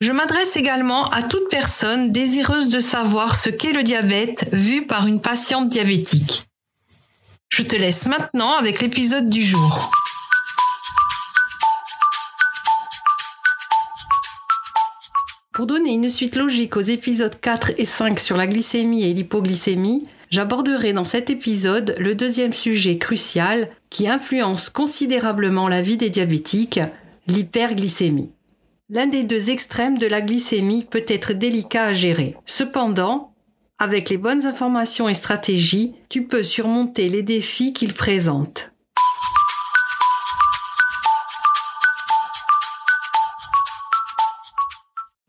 Je m'adresse également à toute personne désireuse de savoir ce qu'est le diabète vu par une patiente diabétique. Je te laisse maintenant avec l'épisode du jour. Pour donner une suite logique aux épisodes 4 et 5 sur la glycémie et l'hypoglycémie, j'aborderai dans cet épisode le deuxième sujet crucial qui influence considérablement la vie des diabétiques, l'hyperglycémie. L'un des deux extrêmes de la glycémie peut être délicat à gérer. Cependant, avec les bonnes informations et stratégies, tu peux surmonter les défis qu'il présente.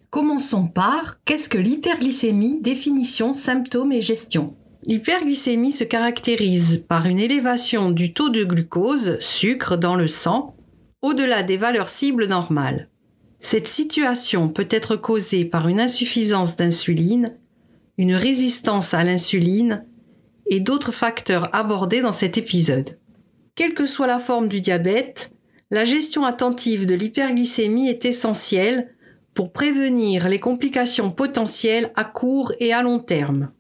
Commençons par qu'est-ce que l'hyperglycémie, définition, symptômes et gestion. L'hyperglycémie se caractérise par une élévation du taux de glucose, sucre, dans le sang, au-delà des valeurs cibles normales. Cette situation peut être causée par une insuffisance d'insuline, une résistance à l'insuline et d'autres facteurs abordés dans cet épisode. Quelle que soit la forme du diabète, la gestion attentive de l'hyperglycémie est essentielle pour prévenir les complications potentielles à court et à long terme.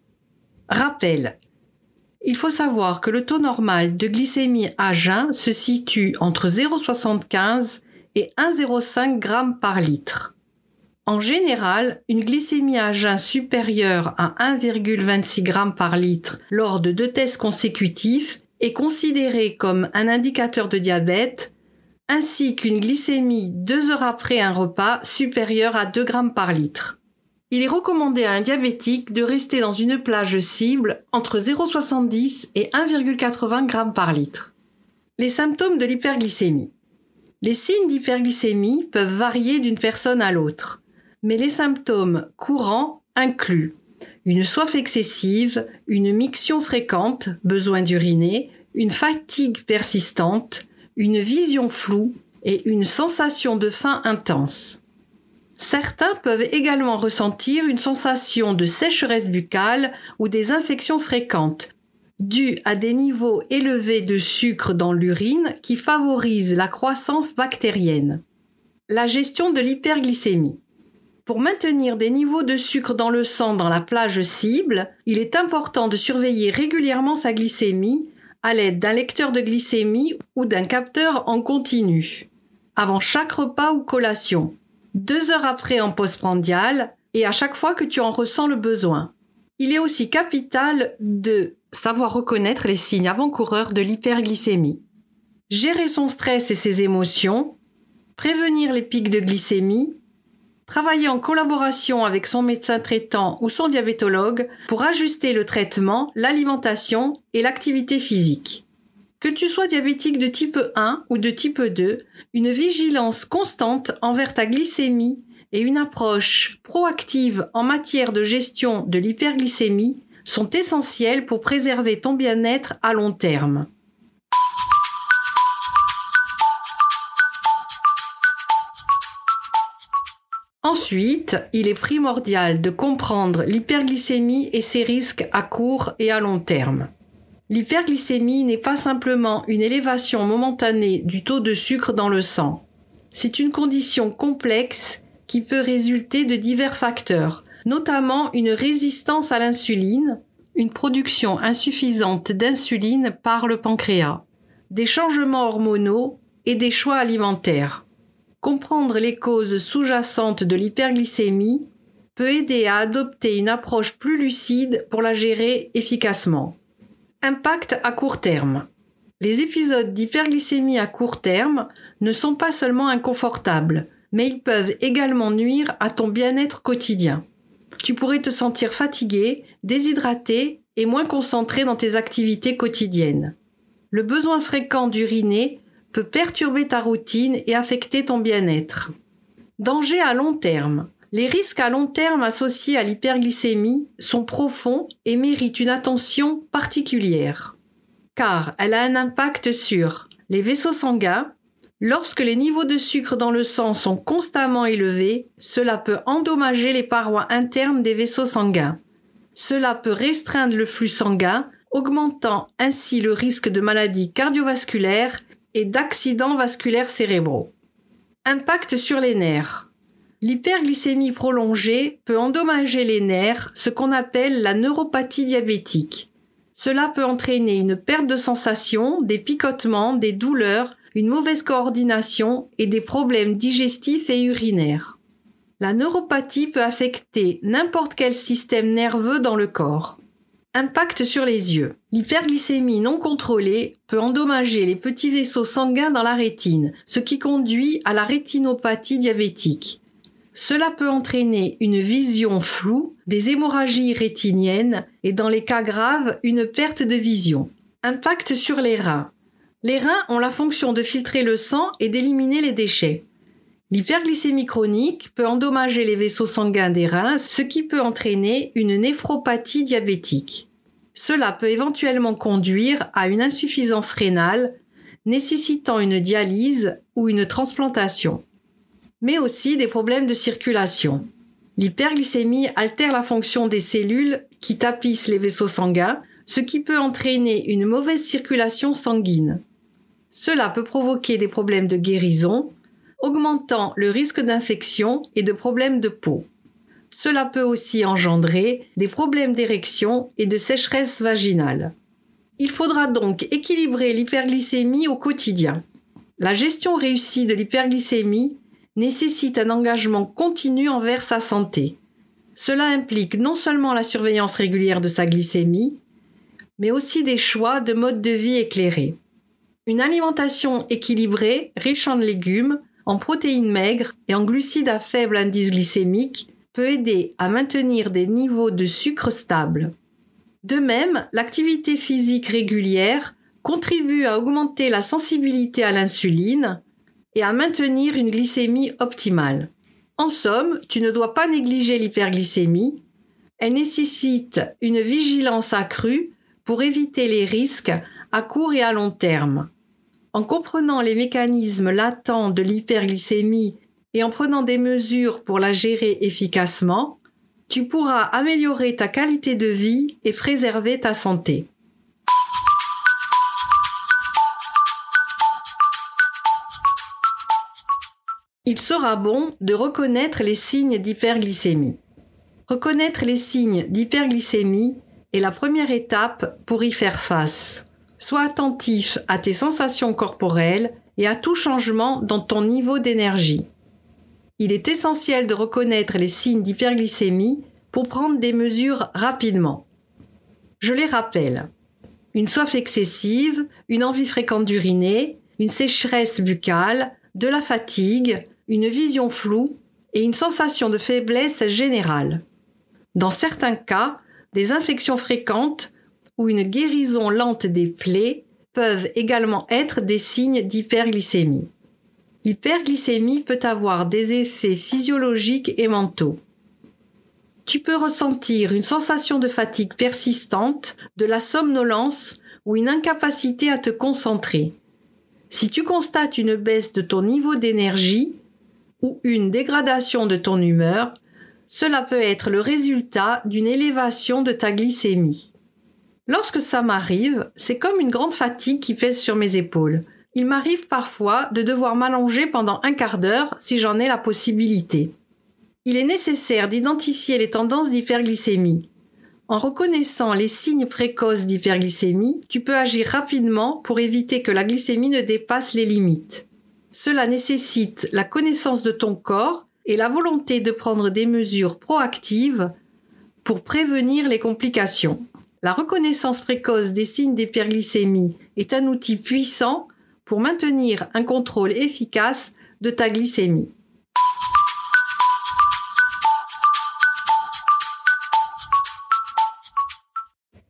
Rappel. Il faut savoir que le taux normal de glycémie à jeun se situe entre 0,75 et 1,05 g par litre. En général, une glycémie à jeun supérieure à 1,26 g par litre lors de deux tests consécutifs est considérée comme un indicateur de diabète, ainsi qu'une glycémie deux heures après un repas supérieure à 2 g par litre. Il est recommandé à un diabétique de rester dans une plage cible entre 0,70 et 1,80 g par litre. Les symptômes de l'hyperglycémie. Les signes d'hyperglycémie peuvent varier d'une personne à l'autre, mais les symptômes courants incluent une soif excessive, une miction fréquente, besoin d'uriner, une fatigue persistante, une vision floue et une sensation de faim intense. Certains peuvent également ressentir une sensation de sécheresse buccale ou des infections fréquentes, dû à des niveaux élevés de sucre dans l'urine qui favorisent la croissance bactérienne. La gestion de l'hyperglycémie. Pour maintenir des niveaux de sucre dans le sang dans la plage cible, il est important de surveiller régulièrement sa glycémie à l'aide d'un lecteur de glycémie ou d'un capteur en continu, avant chaque repas ou collation, deux heures après en postprandial et à chaque fois que tu en ressens le besoin. Il est aussi capital de savoir reconnaître les signes avant-coureurs de l'hyperglycémie, gérer son stress et ses émotions, prévenir les pics de glycémie, travailler en collaboration avec son médecin traitant ou son diabétologue pour ajuster le traitement, l'alimentation et l'activité physique. Que tu sois diabétique de type 1 ou de type 2, une vigilance constante envers ta glycémie et une approche proactive en matière de gestion de l'hyperglycémie sont essentiels pour préserver ton bien-être à long terme. Ensuite, il est primordial de comprendre l'hyperglycémie et ses risques à court et à long terme. L'hyperglycémie n'est pas simplement une élévation momentanée du taux de sucre dans le sang. C'est une condition complexe qui peut résulter de divers facteurs, notamment une résistance à l'insuline, une production insuffisante d'insuline par le pancréas, des changements hormonaux et des choix alimentaires. Comprendre les causes sous-jacentes de l'hyperglycémie peut aider à adopter une approche plus lucide pour la gérer efficacement. Impact à court terme. Les épisodes d'hyperglycémie à court terme ne sont pas seulement inconfortables, mais ils peuvent également nuire à ton bien-être quotidien. Tu pourrais te sentir fatigué, déshydraté et moins concentré dans tes activités quotidiennes. Le besoin fréquent d'uriner peut perturber ta routine et affecter ton bien-être. Danger à long terme. Les risques à long terme associés à l'hyperglycémie sont profonds et méritent une attention particulière. Car elle a un impact sur les vaisseaux sanguins. Lorsque les niveaux de sucre dans le sang sont constamment élevés, cela peut endommager les parois internes des vaisseaux sanguins. Cela peut restreindre le flux sanguin, augmentant ainsi le risque de maladies cardiovasculaires et d'accidents vasculaires cérébraux. Impact sur les nerfs. L'hyperglycémie prolongée peut endommager les nerfs, ce qu'on appelle la neuropathie diabétique. Cela peut entraîner une perte de sensation, des picotements, des douleurs, une mauvaise coordination et des problèmes digestifs et urinaires. La neuropathie peut affecter n'importe quel système nerveux dans le corps. Impact sur les yeux. L'hyperglycémie non contrôlée peut endommager les petits vaisseaux sanguins dans la rétine, ce qui conduit à la rétinopathie diabétique. Cela peut entraîner une vision floue, des hémorragies rétiniennes et dans les cas graves, une perte de vision. Impact sur les reins. Les reins ont la fonction de filtrer le sang et d'éliminer les déchets. L'hyperglycémie chronique peut endommager les vaisseaux sanguins des reins, ce qui peut entraîner une néphropathie diabétique. Cela peut éventuellement conduire à une insuffisance rénale nécessitant une dialyse ou une transplantation, mais aussi des problèmes de circulation. L'hyperglycémie altère la fonction des cellules qui tapissent les vaisseaux sanguins, ce qui peut entraîner une mauvaise circulation sanguine. Cela peut provoquer des problèmes de guérison, augmentant le risque d'infection et de problèmes de peau. Cela peut aussi engendrer des problèmes d'érection et de sécheresse vaginale. Il faudra donc équilibrer l'hyperglycémie au quotidien. La gestion réussie de l'hyperglycémie nécessite un engagement continu envers sa santé. Cela implique non seulement la surveillance régulière de sa glycémie, mais aussi des choix de mode de vie éclairés. Une alimentation équilibrée, riche en légumes, en protéines maigres et en glucides à faible indice glycémique peut aider à maintenir des niveaux de sucre stables. De même, l'activité physique régulière contribue à augmenter la sensibilité à l'insuline et à maintenir une glycémie optimale. En somme, tu ne dois pas négliger l'hyperglycémie. Elle nécessite une vigilance accrue pour éviter les risques à court et à long terme. En comprenant les mécanismes latents de l'hyperglycémie et en prenant des mesures pour la gérer efficacement, tu pourras améliorer ta qualité de vie et préserver ta santé. Il sera bon de reconnaître les signes d'hyperglycémie. Reconnaître les signes d'hyperglycémie est la première étape pour y faire face. Sois attentif à tes sensations corporelles et à tout changement dans ton niveau d'énergie. Il est essentiel de reconnaître les signes d'hyperglycémie pour prendre des mesures rapidement. Je les rappelle. Une soif excessive, une envie fréquente d'uriner, une sécheresse buccale, de la fatigue, une vision floue et une sensation de faiblesse générale. Dans certains cas, des infections fréquentes ou une guérison lente des plaies peuvent également être des signes d'hyperglycémie. L'hyperglycémie peut avoir des effets physiologiques et mentaux. Tu peux ressentir une sensation de fatigue persistante, de la somnolence ou une incapacité à te concentrer. Si tu constates une baisse de ton niveau d'énergie ou une dégradation de ton humeur, cela peut être le résultat d'une élévation de ta glycémie. Lorsque ça m'arrive, c'est comme une grande fatigue qui pèse sur mes épaules. Il m'arrive parfois de devoir m'allonger pendant un quart d'heure si j'en ai la possibilité. Il est nécessaire d'identifier les tendances d'hyperglycémie. En reconnaissant les signes précoces d'hyperglycémie, tu peux agir rapidement pour éviter que la glycémie ne dépasse les limites. Cela nécessite la connaissance de ton corps, et la volonté de prendre des mesures proactives pour prévenir les complications. La reconnaissance précoce des signes d'hyperglycémie est un outil puissant pour maintenir un contrôle efficace de ta glycémie.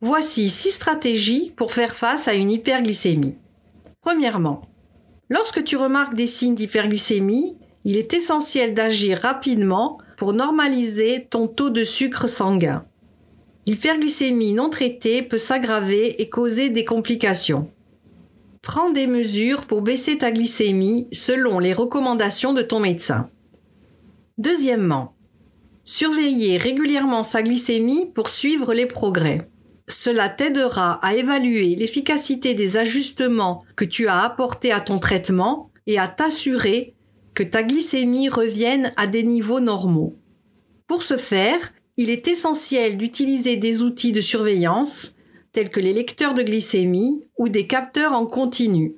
Voici six stratégies pour faire face à une hyperglycémie. Premièrement, lorsque tu remarques des signes d'hyperglycémie, il est essentiel d'agir rapidement pour normaliser ton taux de sucre sanguin. L'hyperglycémie non traitée peut s'aggraver et causer des complications. Prends des mesures pour baisser ta glycémie selon les recommandations de ton médecin. Deuxièmement, surveiller régulièrement sa glycémie pour suivre les progrès. Cela t'aidera à évaluer l'efficacité des ajustements que tu as apportés à ton traitement et à t'assurer que ta glycémie revienne à des niveaux normaux. Pour ce faire, il est essentiel d'utiliser des outils de surveillance tels que les lecteurs de glycémie ou des capteurs en continu.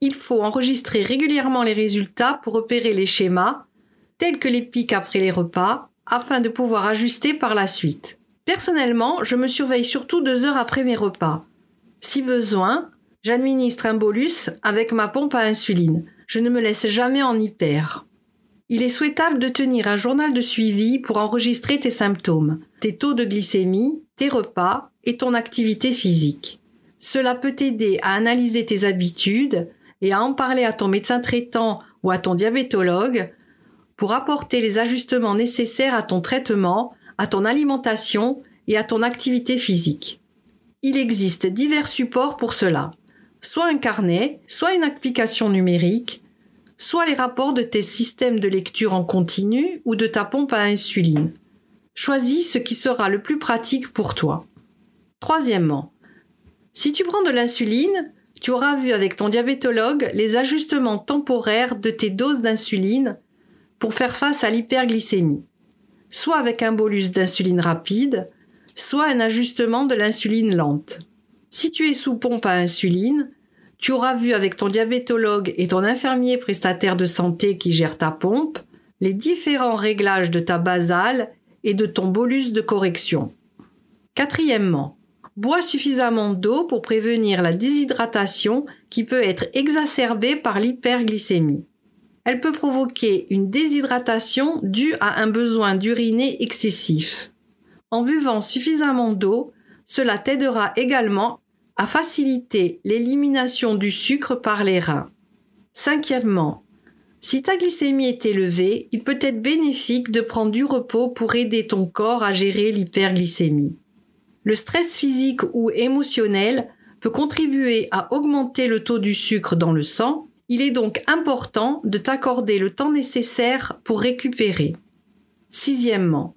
Il faut enregistrer régulièrement les résultats pour repérer les schémas, tels que les pics après les repas, afin de pouvoir ajuster par la suite. Personnellement, je me surveille surtout deux heures après mes repas. Si besoin, j'administre un bolus avec ma pompe à insuline. Je ne me laisse jamais en hyper. Il est souhaitable de tenir un journal de suivi pour enregistrer tes symptômes, tes taux de glycémie, tes repas et ton activité physique. Cela peut t'aider à analyser tes habitudes et à en parler à ton médecin traitant ou à ton diabétologue pour apporter les ajustements nécessaires à ton traitement, à ton alimentation et à ton activité physique. Il existe divers supports pour cela, soit un carnet, soit une application numérique, soit les rapports de tes systèmes de lecture en continu ou de ta pompe à insuline. Choisis ce qui sera le plus pratique pour toi. Troisièmement, si tu prends de l'insuline, tu auras vu avec ton diabétologue les ajustements temporaires de tes doses d'insuline pour faire face à l'hyperglycémie, soit avec un bolus d'insuline rapide, soit un ajustement de l'insuline lente. Si tu es sous pompe à insuline, tu auras vu avec ton diabétologue et ton infirmier prestataire de santé qui gère ta pompe les différents réglages de ta basale et de ton bolus de correction. Quatrièmement, bois suffisamment d'eau pour prévenir la déshydratation qui peut être exacerbée par l'hyperglycémie. Elle peut provoquer une déshydratation due à un besoin d'uriner excessif. En buvant suffisamment d'eau, cela t'aidera également à faciliter l'élimination du sucre par les reins. Cinquièmement, si ta glycémie est élevée, il peut être bénéfique de prendre du repos pour aider ton corps à gérer l'hyperglycémie. Le stress physique ou émotionnel peut contribuer à augmenter le taux du sucre dans le sang. Il est donc important de t'accorder le temps nécessaire pour récupérer. Sixièmement,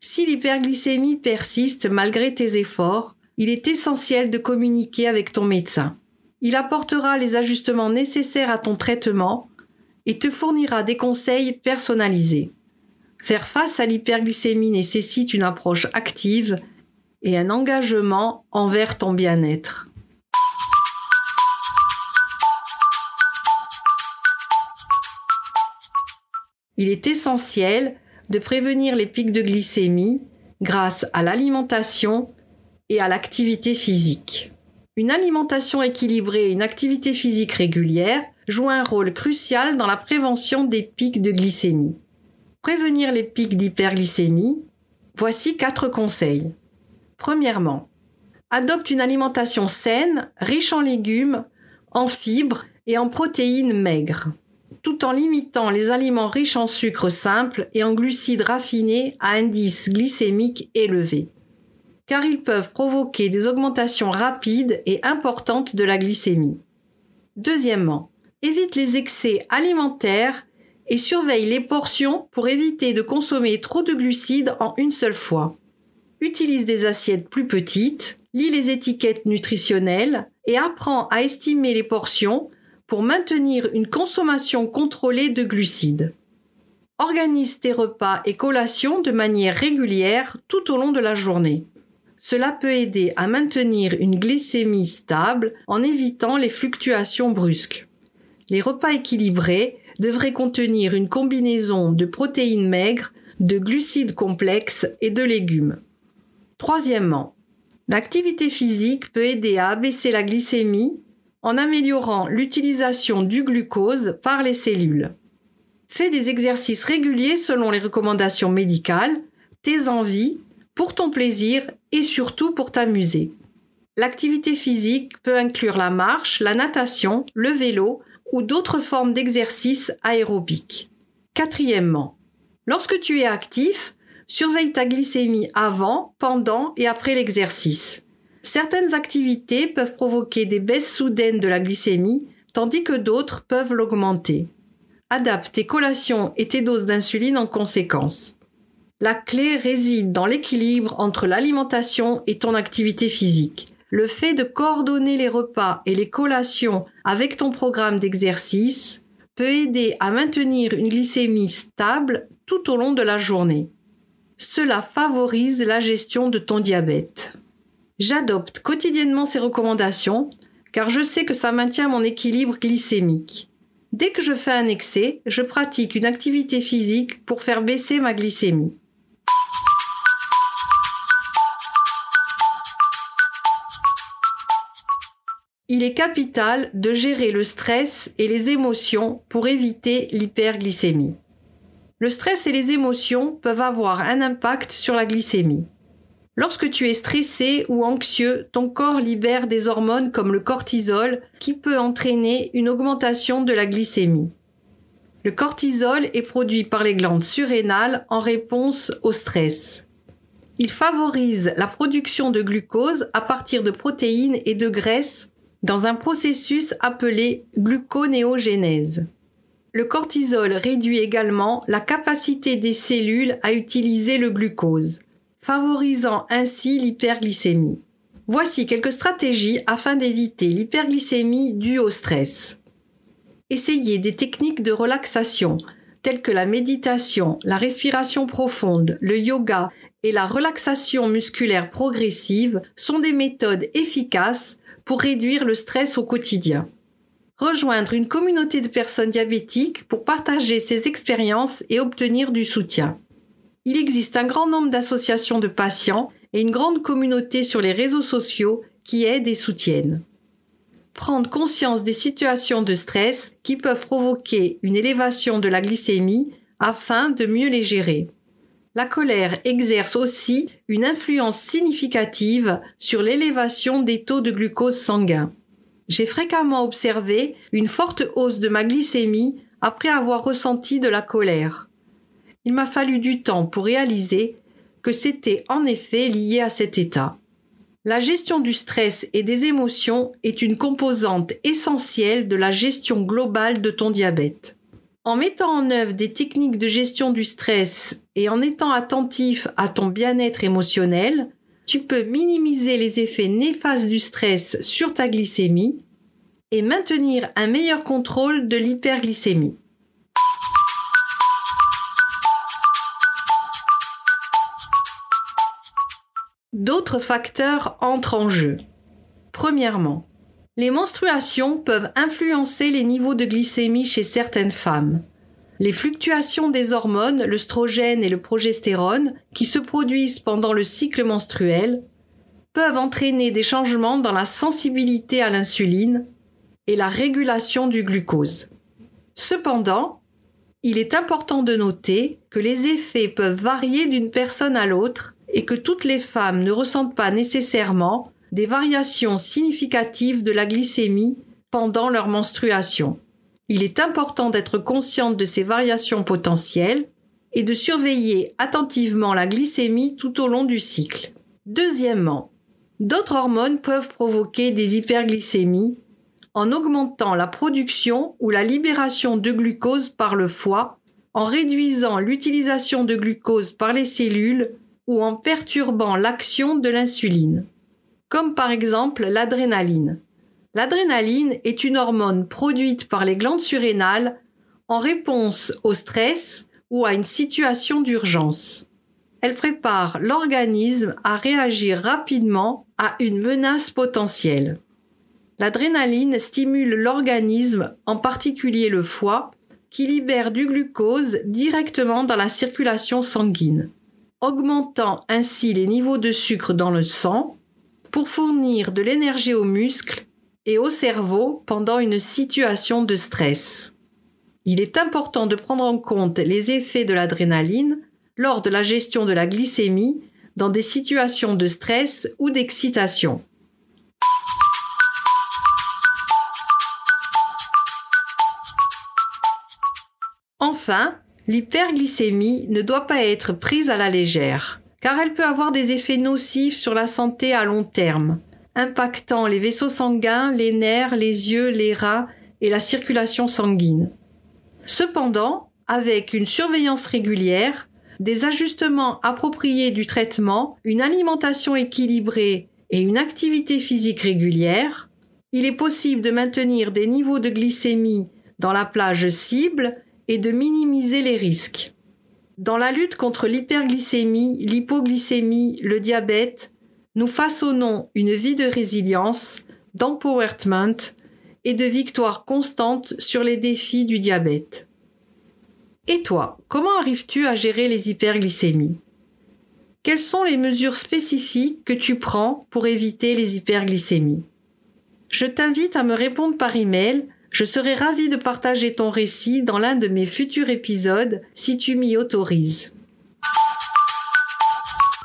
si l'hyperglycémie persiste malgré tes efforts, il est essentiel de communiquer avec ton médecin. Il apportera les ajustements nécessaires à ton traitement et te fournira des conseils personnalisés. Faire face à l'hyperglycémie nécessite une approche active et un engagement envers ton bien-être. Il est essentiel de prévenir les pics de glycémie grâce à l'alimentation et à l'activité physique. Une alimentation équilibrée et une activité physique régulière jouent un rôle crucial dans la prévention des pics de glycémie. Prévenir les pics d'hyperglycémie, voici quatre conseils. Premièrement, adopte une alimentation saine, riche en légumes, en fibres et en protéines maigres, tout en limitant les aliments riches en sucre simple et en glucides raffinés à indice glycémique élevé car ils peuvent provoquer des augmentations rapides et importantes de la glycémie. Deuxièmement, évite les excès alimentaires et surveille les portions pour éviter de consommer trop de glucides en une seule fois. Utilise des assiettes plus petites, lis les étiquettes nutritionnelles et apprends à estimer les portions pour maintenir une consommation contrôlée de glucides. Organise tes repas et collations de manière régulière tout au long de la journée. Cela peut aider à maintenir une glycémie stable en évitant les fluctuations brusques. Les repas équilibrés devrait contenir une combinaison de protéines maigres, de glucides complexes et de légumes. Troisièmement, l'activité physique peut aider à abaisser la glycémie en améliorant l'utilisation du glucose par les cellules. Fais des exercices réguliers selon les recommandations médicales, tes envies, pour ton plaisir et surtout pour t'amuser. L'activité physique peut inclure la marche, la natation, le vélo ou d'autres formes d'exercice aérobique. Quatrièmement, lorsque tu es actif, surveille ta glycémie avant, pendant et après l'exercice. Certaines activités peuvent provoquer des baisses soudaines de la glycémie, tandis que d'autres peuvent l'augmenter. Adapte tes collations et tes doses d'insuline en conséquence. La clé réside dans l'équilibre entre l'alimentation et ton activité physique le fait de coordonner les repas et les collations avec ton programme d'exercice peut aider à maintenir une glycémie stable tout au long de la journée. Cela favorise la gestion de ton diabète. J'adopte quotidiennement ces recommandations car je sais que ça maintient mon équilibre glycémique. Dès que je fais un excès, je pratique une activité physique pour faire baisser ma glycémie. Il est capital de gérer le stress et les émotions pour éviter l'hyperglycémie. Le stress et les émotions peuvent avoir un impact sur la glycémie. Lorsque tu es stressé ou anxieux, ton corps libère des hormones comme le cortisol qui peut entraîner une augmentation de la glycémie. Le cortisol est produit par les glandes surrénales en réponse au stress. Il favorise la production de glucose à partir de protéines et de graisses dans un processus appelé gluconéogénèse. Le cortisol réduit également la capacité des cellules à utiliser le glucose, favorisant ainsi l'hyperglycémie. Voici quelques stratégies afin d'éviter l'hyperglycémie due au stress. Essayez des techniques de relaxation telles que la méditation, la respiration profonde, le yoga et la relaxation musculaire progressive sont des méthodes efficaces pour réduire le stress au quotidien. Rejoindre une communauté de personnes diabétiques pour partager ses expériences et obtenir du soutien. Il existe un grand nombre d'associations de patients et une grande communauté sur les réseaux sociaux qui aident et soutiennent. Prendre conscience des situations de stress qui peuvent provoquer une élévation de la glycémie afin de mieux les gérer. La colère exerce aussi une influence significative sur l'élévation des taux de glucose sanguin. J'ai fréquemment observé une forte hausse de ma glycémie après avoir ressenti de la colère. Il m'a fallu du temps pour réaliser que c'était en effet lié à cet état. La gestion du stress et des émotions est une composante essentielle de la gestion globale de ton diabète. En mettant en œuvre des techniques de gestion du stress et en étant attentif à ton bien-être émotionnel, tu peux minimiser les effets néfastes du stress sur ta glycémie et maintenir un meilleur contrôle de l'hyperglycémie. D'autres facteurs entrent en jeu. Premièrement, les menstruations peuvent influencer les niveaux de glycémie chez certaines femmes. Les fluctuations des hormones, l'œstrogène et le progestérone, qui se produisent pendant le cycle menstruel, peuvent entraîner des changements dans la sensibilité à l'insuline et la régulation du glucose. Cependant, il est important de noter que les effets peuvent varier d'une personne à l'autre et que toutes les femmes ne ressentent pas nécessairement des variations significatives de la glycémie pendant leur menstruation. Il est important d'être consciente de ces variations potentielles et de surveiller attentivement la glycémie tout au long du cycle. Deuxièmement, d'autres hormones peuvent provoquer des hyperglycémies en augmentant la production ou la libération de glucose par le foie, en réduisant l'utilisation de glucose par les cellules ou en perturbant l'action de l'insuline comme par exemple l'adrénaline. L'adrénaline est une hormone produite par les glandes surrénales en réponse au stress ou à une situation d'urgence. Elle prépare l'organisme à réagir rapidement à une menace potentielle. L'adrénaline stimule l'organisme, en particulier le foie, qui libère du glucose directement dans la circulation sanguine, augmentant ainsi les niveaux de sucre dans le sang pour fournir de l'énergie aux muscles et au cerveau pendant une situation de stress. Il est important de prendre en compte les effets de l'adrénaline lors de la gestion de la glycémie dans des situations de stress ou d'excitation. Enfin, l'hyperglycémie ne doit pas être prise à la légère, car elle peut avoir des effets nocifs sur la santé à long terme, impactant les vaisseaux sanguins, les nerfs, les yeux, les reins et la circulation sanguine. Cependant, avec une surveillance régulière, des ajustements appropriés du traitement, une alimentation équilibrée et une activité physique régulière, il est possible de maintenir des niveaux de glycémie dans la plage cible et de minimiser les risques. Dans la lutte contre l'hyperglycémie, l'hypoglycémie, le diabète, nous façonnons une vie de résilience, d'empowerment et de victoire constante sur les défis du diabète. Et toi, comment arrives-tu à gérer les hyperglycémies? Quelles sont les mesures spécifiques que tu prends pour éviter les hyperglycémies? Je t'invite à me répondre par email je serai ravie de partager ton récit dans l'un de mes futurs épisodes si tu m'y autorises.